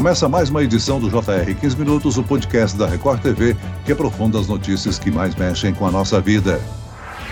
Começa mais uma edição do JR 15 Minutos, o podcast da Record TV, que aprofunda as notícias que mais mexem com a nossa vida.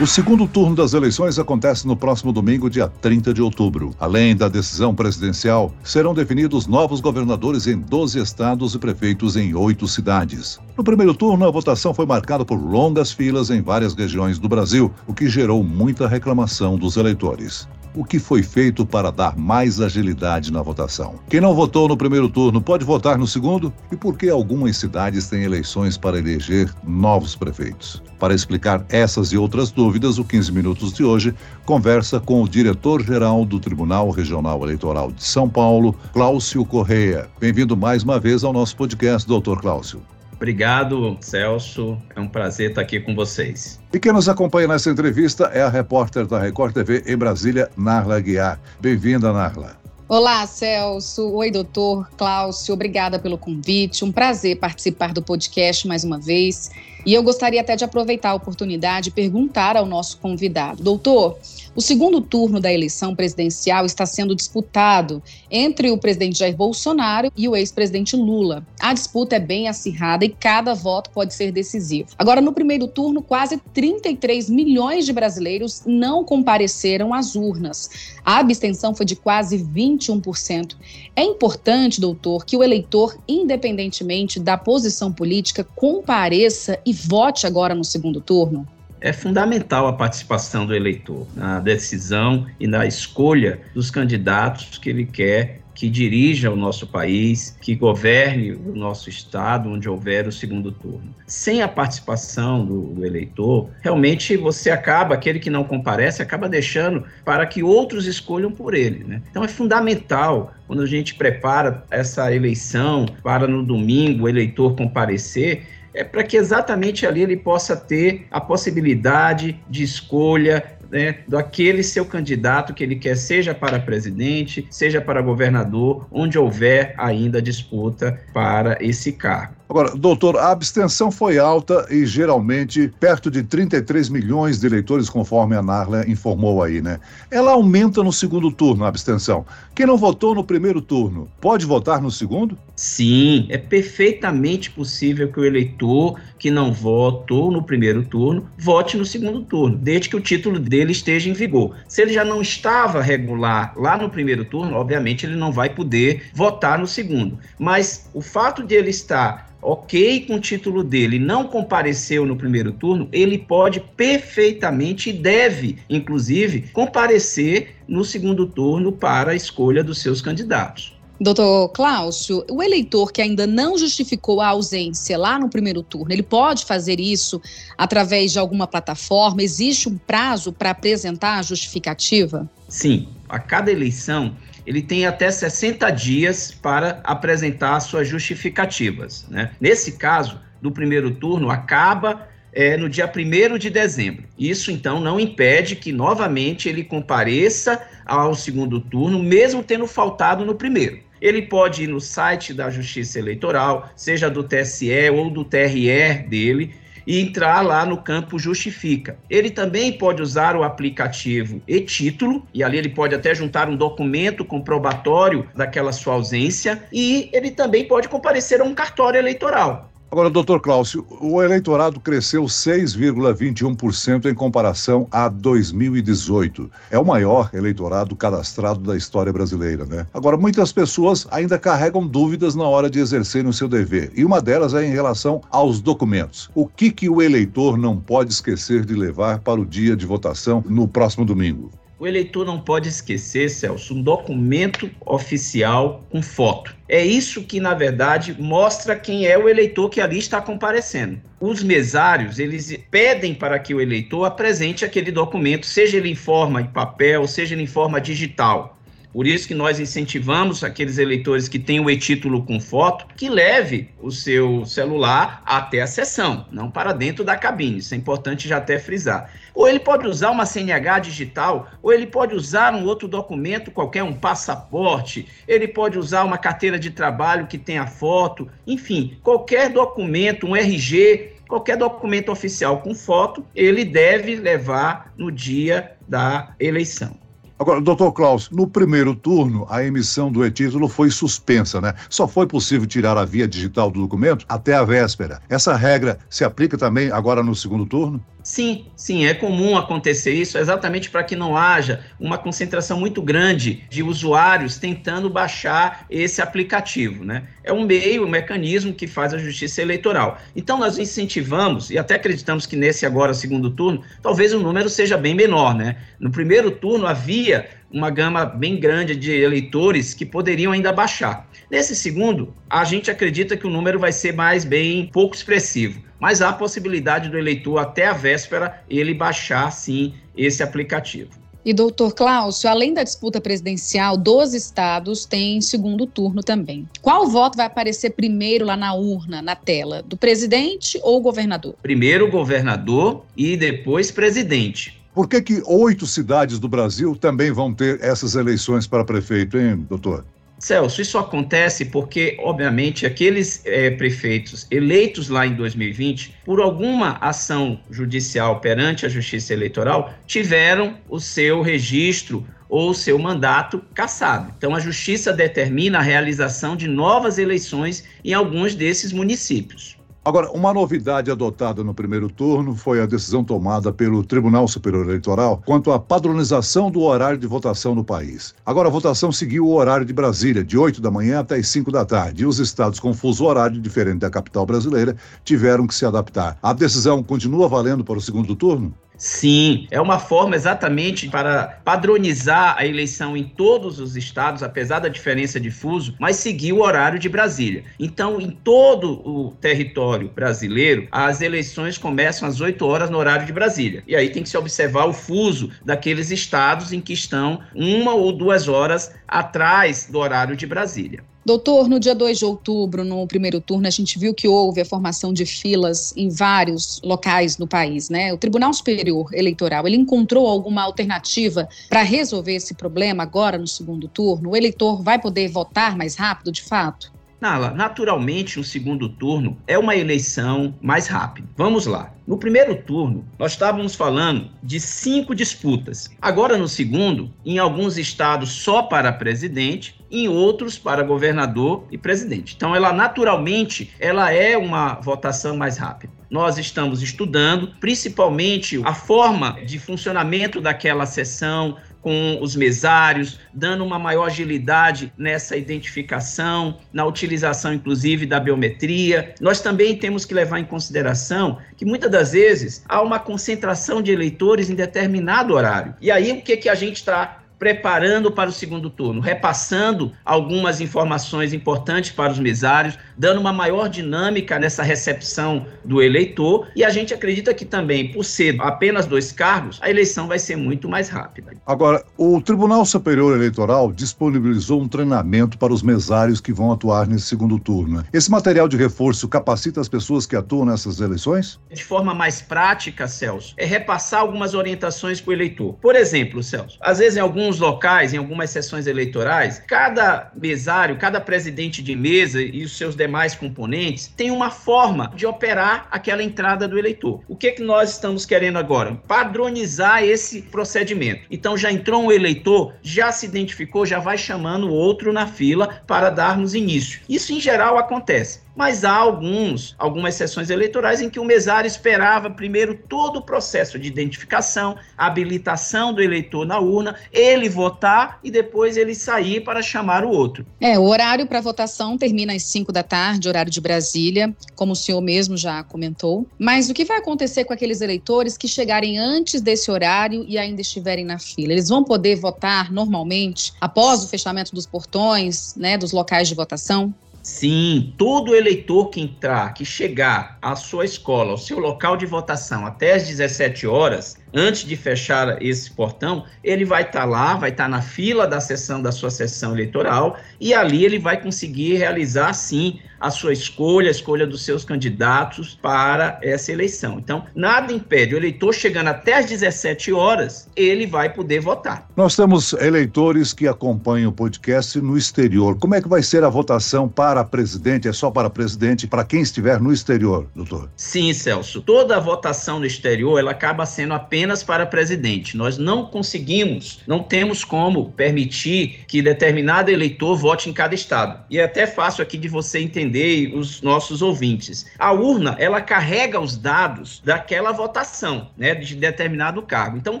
O segundo turno das eleições acontece no próximo domingo, dia 30 de outubro. Além da decisão presidencial, serão definidos novos governadores em 12 estados e prefeitos em oito cidades. No primeiro turno, a votação foi marcada por longas filas em várias regiões do Brasil, o que gerou muita reclamação dos eleitores o que foi feito para dar mais agilidade na votação. Quem não votou no primeiro turno pode votar no segundo? E por que algumas cidades têm eleições para eleger novos prefeitos? Para explicar essas e outras dúvidas, o 15 Minutos de hoje conversa com o diretor-geral do Tribunal Regional Eleitoral de São Paulo, Cláudio Correia. Bem-vindo mais uma vez ao nosso podcast, doutor Cláudio. Obrigado, Celso. É um prazer estar aqui com vocês. E quem nos acompanha nessa entrevista é a repórter da Record TV em Brasília, Narla Guiar. Bem-vinda, Narla. Olá, Celso. Oi, doutor Cláudio. Obrigada pelo convite. Um prazer participar do podcast mais uma vez. E eu gostaria até de aproveitar a oportunidade e perguntar ao nosso convidado. Doutor, o segundo turno da eleição presidencial está sendo disputado entre o presidente Jair Bolsonaro e o ex-presidente Lula. A disputa é bem acirrada e cada voto pode ser decisivo. Agora, no primeiro turno, quase 33 milhões de brasileiros não compareceram às urnas. A abstenção foi de quase 21%. É importante, doutor, que o eleitor, independentemente da posição política, compareça e vote agora no segundo turno? É fundamental a participação do eleitor na decisão e na escolha dos candidatos que ele quer que dirija o nosso país, que governe o nosso estado, onde houver o segundo turno. Sem a participação do, do, eleitor, realmente você acaba, aquele que não comparece, acaba deixando para que outros escolham por ele. Né? Então é fundamental, quando a gente prepara essa eleição para no domingo o eleitor comparecer, é para que exatamente ali ele possa ter a possibilidade de escolha, né, daquele seu candidato que ele quer, seja para presidente, seja para governador, onde houver ainda disputa para esse cargo. Agora, doutor, a abstenção foi alta e geralmente perto de 33 milhões de eleitores, conforme a Narla informou aí, né? Ela aumenta no segundo turno, a abstenção. Quem não votou no primeiro turno, pode votar no segundo? Sim, é perfeitamente possível que o eleitor que não votou no primeiro turno vote no segundo turno, desde que o título dele esteja em vigor. Se ele já não estava regular lá no primeiro turno, obviamente ele não vai poder votar no segundo. Mas o fato de ele estar ok com o título dele, não compareceu no primeiro turno, ele pode perfeitamente e deve, inclusive, comparecer no segundo turno para a escolha dos seus candidatos. Doutor Cláudio, o eleitor que ainda não justificou a ausência lá no primeiro turno, ele pode fazer isso através de alguma plataforma? Existe um prazo para apresentar a justificativa? Sim, a cada eleição ele tem até 60 dias para apresentar suas justificativas. Né? Nesse caso, do primeiro turno, acaba é, no dia 1 de dezembro. Isso, então, não impede que novamente ele compareça ao segundo turno, mesmo tendo faltado no primeiro. Ele pode ir no site da Justiça Eleitoral, seja do TSE ou do TRE dele, e entrar lá no campo justifica. Ele também pode usar o aplicativo e-título, e ali ele pode até juntar um documento comprobatório daquela sua ausência, e ele também pode comparecer a um cartório eleitoral. Agora, doutor Cláudio, o eleitorado cresceu 6,21% em comparação a 2018. É o maior eleitorado cadastrado da história brasileira, né? Agora, muitas pessoas ainda carregam dúvidas na hora de exercerem o seu dever, e uma delas é em relação aos documentos. O que, que o eleitor não pode esquecer de levar para o dia de votação no próximo domingo? O eleitor não pode esquecer, Celso, um documento oficial com foto. É isso que, na verdade, mostra quem é o eleitor que ali está comparecendo. Os mesários, eles pedem para que o eleitor apresente aquele documento, seja ele em forma de papel, seja ele em forma digital. Por isso que nós incentivamos aqueles eleitores que têm o e-título com foto que leve o seu celular até a sessão, não para dentro da cabine. Isso é importante já até frisar. Ou ele pode usar uma CNH digital, ou ele pode usar um outro documento qualquer, um passaporte, ele pode usar uma carteira de trabalho que tenha foto, enfim, qualquer documento, um RG, qualquer documento oficial com foto, ele deve levar no dia da eleição. Agora, doutor Klaus, no primeiro turno, a emissão do e-título foi suspensa, né? Só foi possível tirar a via digital do documento até a véspera. Essa regra se aplica também agora no segundo turno? Sim, sim, é comum acontecer isso exatamente para que não haja uma concentração muito grande de usuários tentando baixar esse aplicativo, né? É um meio, um mecanismo que faz a justiça eleitoral. Então nós incentivamos e até acreditamos que nesse agora segundo turno, talvez o número seja bem menor, né? No primeiro turno havia uma gama bem grande de eleitores que poderiam ainda baixar. Nesse segundo, a gente acredita que o número vai ser mais bem pouco expressivo mas há a possibilidade do eleitor, até a véspera, ele baixar, sim, esse aplicativo. E, doutor Cláudio, além da disputa presidencial, 12 estados têm segundo turno também. Qual voto vai aparecer primeiro lá na urna, na tela? Do presidente ou governador? Primeiro governador e depois presidente. Por que, que oito cidades do Brasil também vão ter essas eleições para prefeito, hein, doutor? Celso, isso acontece porque, obviamente, aqueles é, prefeitos eleitos lá em 2020, por alguma ação judicial perante a Justiça Eleitoral, tiveram o seu registro ou o seu mandato cassado. Então, a Justiça determina a realização de novas eleições em alguns desses municípios. Agora, uma novidade adotada no primeiro turno foi a decisão tomada pelo Tribunal Superior Eleitoral quanto à padronização do horário de votação no país. Agora, a votação seguiu o horário de Brasília, de 8 da manhã até as 5 da tarde, e os estados com fuso horário diferente da capital brasileira tiveram que se adaptar. A decisão continua valendo para o segundo turno? Sim, é uma forma exatamente para padronizar a eleição em todos os estados, apesar da diferença de fuso, mas seguir o horário de Brasília. Então, em todo o território brasileiro, as eleições começam às 8 horas no horário de Brasília. E aí tem que se observar o fuso daqueles estados em que estão uma ou duas horas atrás do horário de Brasília. Doutor, no dia 2 de outubro, no primeiro turno, a gente viu que houve a formação de filas em vários locais no país, né? O Tribunal Superior Eleitoral, ele encontrou alguma alternativa para resolver esse problema agora no segundo turno? O eleitor vai poder votar mais rápido, de fato? Nala, naturalmente, o segundo turno é uma eleição mais rápida. Vamos lá. No primeiro turno, nós estávamos falando de cinco disputas. Agora, no segundo, em alguns estados só para presidente, em outros para governador e presidente. Então, ela naturalmente, ela é uma votação mais rápida. Nós estamos estudando, principalmente a forma de funcionamento daquela sessão, com os mesários, dando uma maior agilidade nessa identificação, na utilização, inclusive, da biometria. Nós também temos que levar em consideração que muitas das vezes há uma concentração de eleitores em determinado horário. E aí, o que, que a gente está preparando para o segundo turno, repassando algumas informações importantes para os mesários, dando uma maior dinâmica nessa recepção do eleitor. E a gente acredita que também, por ser apenas dois cargos, a eleição vai ser muito mais rápida. Agora, o Tribunal Superior Eleitoral disponibilizou um treinamento para os mesários que vão atuar nesse segundo turno. Esse material de reforço capacita as pessoas que atuam nessas eleições? De forma mais prática, Celso, é repassar algumas orientações para o eleitor. Por exemplo, Celso, às vezes em alguns locais, em algumas sessões eleitorais, cada mesário, cada presidente de mesa e os seus demais componentes tem uma forma de operar aquela entrada do eleitor. O que, que nós estamos querendo agora? Padronizar esse procedimento. Então já entrou um eleitor, já se identificou, já vai chamando o outro na fila para darmos início. Isso em geral acontece mas há alguns, algumas sessões eleitorais em que o mesário esperava primeiro todo o processo de identificação, habilitação do eleitor na urna, ele votar e depois ele sair para chamar o outro. É, o horário para votação termina às 5 da tarde, horário de Brasília, como o senhor mesmo já comentou. Mas o que vai acontecer com aqueles eleitores que chegarem antes desse horário e ainda estiverem na fila? Eles vão poder votar normalmente após o fechamento dos portões, né, dos locais de votação? Sim, todo eleitor que entrar, que chegar à sua escola, ao seu local de votação até às 17 horas, antes de fechar esse portão, ele vai estar tá lá, vai estar tá na fila da sessão da sua sessão eleitoral e ali ele vai conseguir realizar sim a sua escolha, a escolha dos seus candidatos para essa eleição. Então, nada impede o eleitor chegando até às 17 horas, ele vai poder votar. Nós temos eleitores que acompanham o podcast no exterior. Como é que vai ser a votação para presidente? É só para presidente para quem estiver no exterior, doutor? Sim, Celso. Toda a votação no exterior, ela acaba sendo apenas apenas para presidente. Nós não conseguimos, não temos como permitir que determinado eleitor vote em cada estado. E é até fácil aqui de você entender os nossos ouvintes. A urna, ela carrega os dados daquela votação, né, de determinado cargo. Então,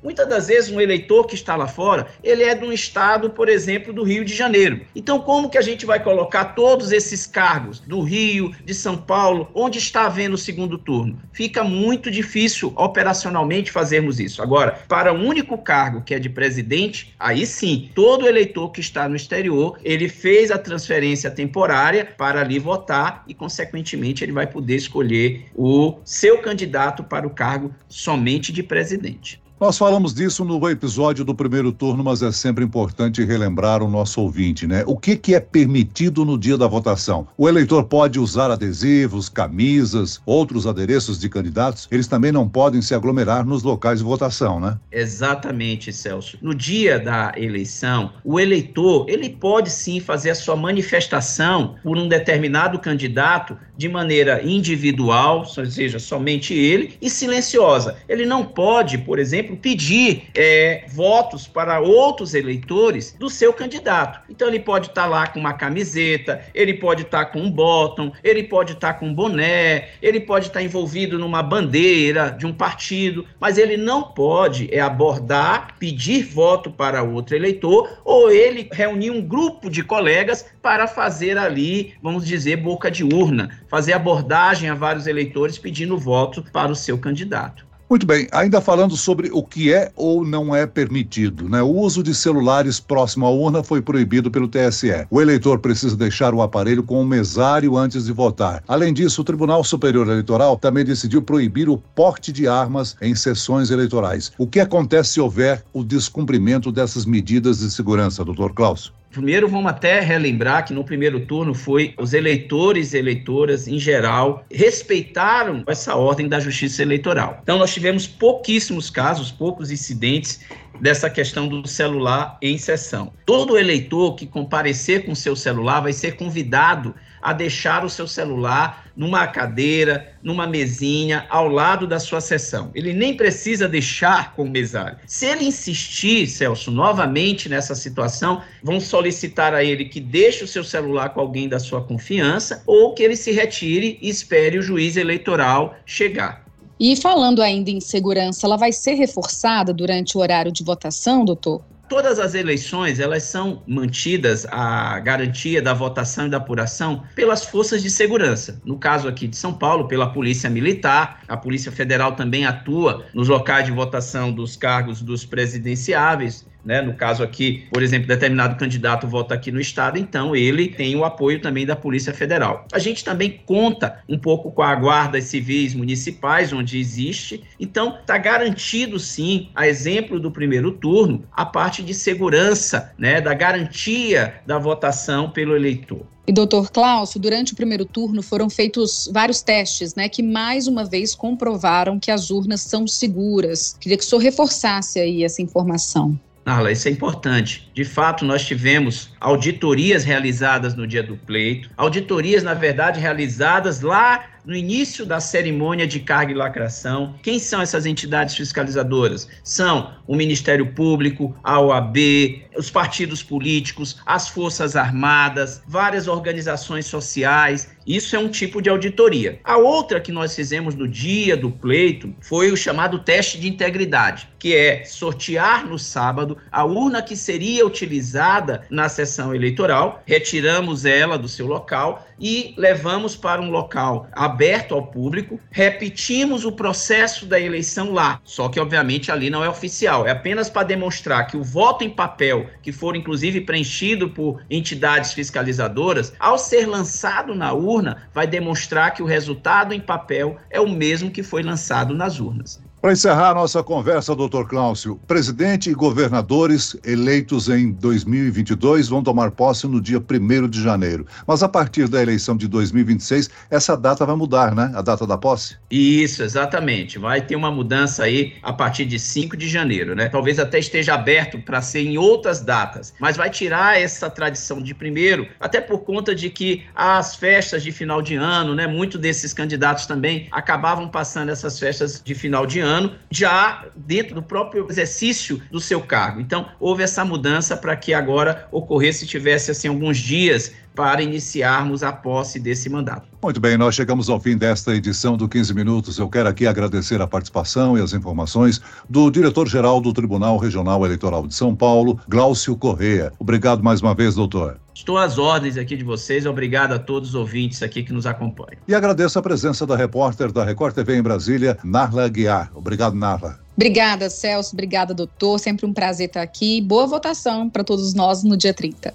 muitas das vezes um eleitor que está lá fora, ele é de um estado, por exemplo, do Rio de Janeiro. Então, como que a gente vai colocar todos esses cargos do Rio, de São Paulo, onde está havendo o segundo turno? Fica muito difícil operacionalmente fazermos isso. Agora, para o único cargo que é de presidente, aí sim, todo eleitor que está no exterior, ele fez a transferência temporária para ali votar e, consequentemente, ele vai poder escolher o seu candidato para o cargo somente de presidente. Nós falamos disso no episódio do primeiro turno, mas é sempre importante relembrar o nosso ouvinte, né? O que, que é permitido no dia da votação? O eleitor pode usar adesivos, camisas, outros adereços de candidatos. Eles também não podem se aglomerar nos locais de votação, né? Exatamente, Celso. No dia da eleição, o eleitor ele pode sim fazer a sua manifestação por um determinado candidato de maneira individual, ou seja, somente ele, e silenciosa. Ele não pode, por exemplo, exemplo, pedir é, votos para outros eleitores do seu candidato. Então, ele pode estar tá lá com uma camiseta, ele pode estar tá com um bottom, ele pode estar tá com um boné, ele pode estar tá envolvido numa bandeira de um partido, mas ele não pode é abordar, pedir voto para outro eleitor ou ele reunir um grupo de colegas para fazer ali, vamos dizer, boca de urna, fazer abordagem a vários eleitores pedindo voto para o seu candidato. Muito bem, ainda falando sobre o que é ou não é permitido, né? O uso de celulares próximo à urna foi proibido pelo TSE. O eleitor precisa deixar o aparelho com um mesário antes de votar. Além disso, o Tribunal Superior Eleitoral também decidiu proibir o porte de armas em sessões eleitorais. O que acontece se houver o descumprimento dessas medidas de segurança, doutor Klaus? Primeiro, vamos até relembrar que no primeiro turno foi os eleitores e eleitoras, em geral, respeitaram essa ordem da justiça eleitoral. Então, nós tivemos pouquíssimos casos, poucos incidentes dessa questão do celular em sessão. Todo eleitor que comparecer com seu celular vai ser convidado a deixar o seu celular numa cadeira, numa mesinha, ao lado da sua sessão. Ele nem precisa deixar com o mesário. Se ele insistir, Celso, novamente nessa situação, vão solicitar a ele que deixe o seu celular com alguém da sua confiança ou que ele se retire e espere o juiz eleitoral chegar. E falando ainda em segurança, ela vai ser reforçada durante o horário de votação, doutor? Todas as eleições elas são mantidas a garantia da votação e da apuração pelas forças de segurança. No caso aqui de São Paulo, pela Polícia Militar, a Polícia Federal também atua nos locais de votação dos cargos dos presidenciáveis né? No caso aqui, por exemplo, determinado candidato vota aqui no estado, então ele tem o apoio também da Polícia Federal. A gente também conta um pouco com a guardas civis municipais, onde existe. Então, está garantido sim, a exemplo do primeiro turno, a parte de segurança, né, da garantia da votação pelo eleitor. E doutor Cláudio, durante o primeiro turno foram feitos vários testes, né, que mais uma vez comprovaram que as urnas são seguras. Queria que o senhor reforçasse aí essa informação. Narla, isso é importante. De fato, nós tivemos auditorias realizadas no dia do pleito, auditorias, na verdade, realizadas lá no início da cerimônia de carga e lacração. Quem são essas entidades fiscalizadoras? São o Ministério Público, a OAB, os partidos políticos, as Forças Armadas, várias organizações sociais. Isso é um tipo de auditoria. A outra que nós fizemos no dia do pleito foi o chamado teste de integridade, que é sortear no sábado a urna que seria utilizada na sessão eleitoral, retiramos ela do seu local e levamos para um local aberto ao público, repetimos o processo da eleição lá, só que obviamente ali não é oficial, é apenas para demonstrar que o voto em papel, que for inclusive preenchido por entidades fiscalizadoras, ao ser lançado na urna, vai demonstrar que o resultado em papel é o mesmo que foi lançado nas urnas. Para encerrar a nossa conversa, doutor Cláudio, presidente e governadores eleitos em 2022 vão tomar posse no dia 1 de janeiro. Mas a partir da eleição de 2026, essa data vai mudar, né? A data da posse? Isso, exatamente. Vai ter uma mudança aí a partir de 5 de janeiro, né? Talvez até esteja aberto para ser em outras datas, mas vai tirar essa tradição de primeiro, até por conta de que as festas de final de ano, né? Muitos desses candidatos também acabavam passando essas festas de final de ano ano, já dentro do próprio exercício do seu cargo. Então, houve essa mudança para que agora ocorresse, tivesse assim alguns dias para iniciarmos a posse desse mandato. Muito bem, nós chegamos ao fim desta edição do 15 Minutos. Eu quero aqui agradecer a participação e as informações do diretor-geral do Tribunal Regional Eleitoral de São Paulo, Glaucio Correia. Obrigado mais uma vez, doutor. Estou às ordens aqui de vocês. Obrigado a todos os ouvintes aqui que nos acompanham. E agradeço a presença da repórter da Record TV em Brasília, Narla Guiar. Obrigado, Narla. Obrigada, Celso. Obrigada, doutor. Sempre um prazer estar aqui. Boa votação para todos nós no dia 30.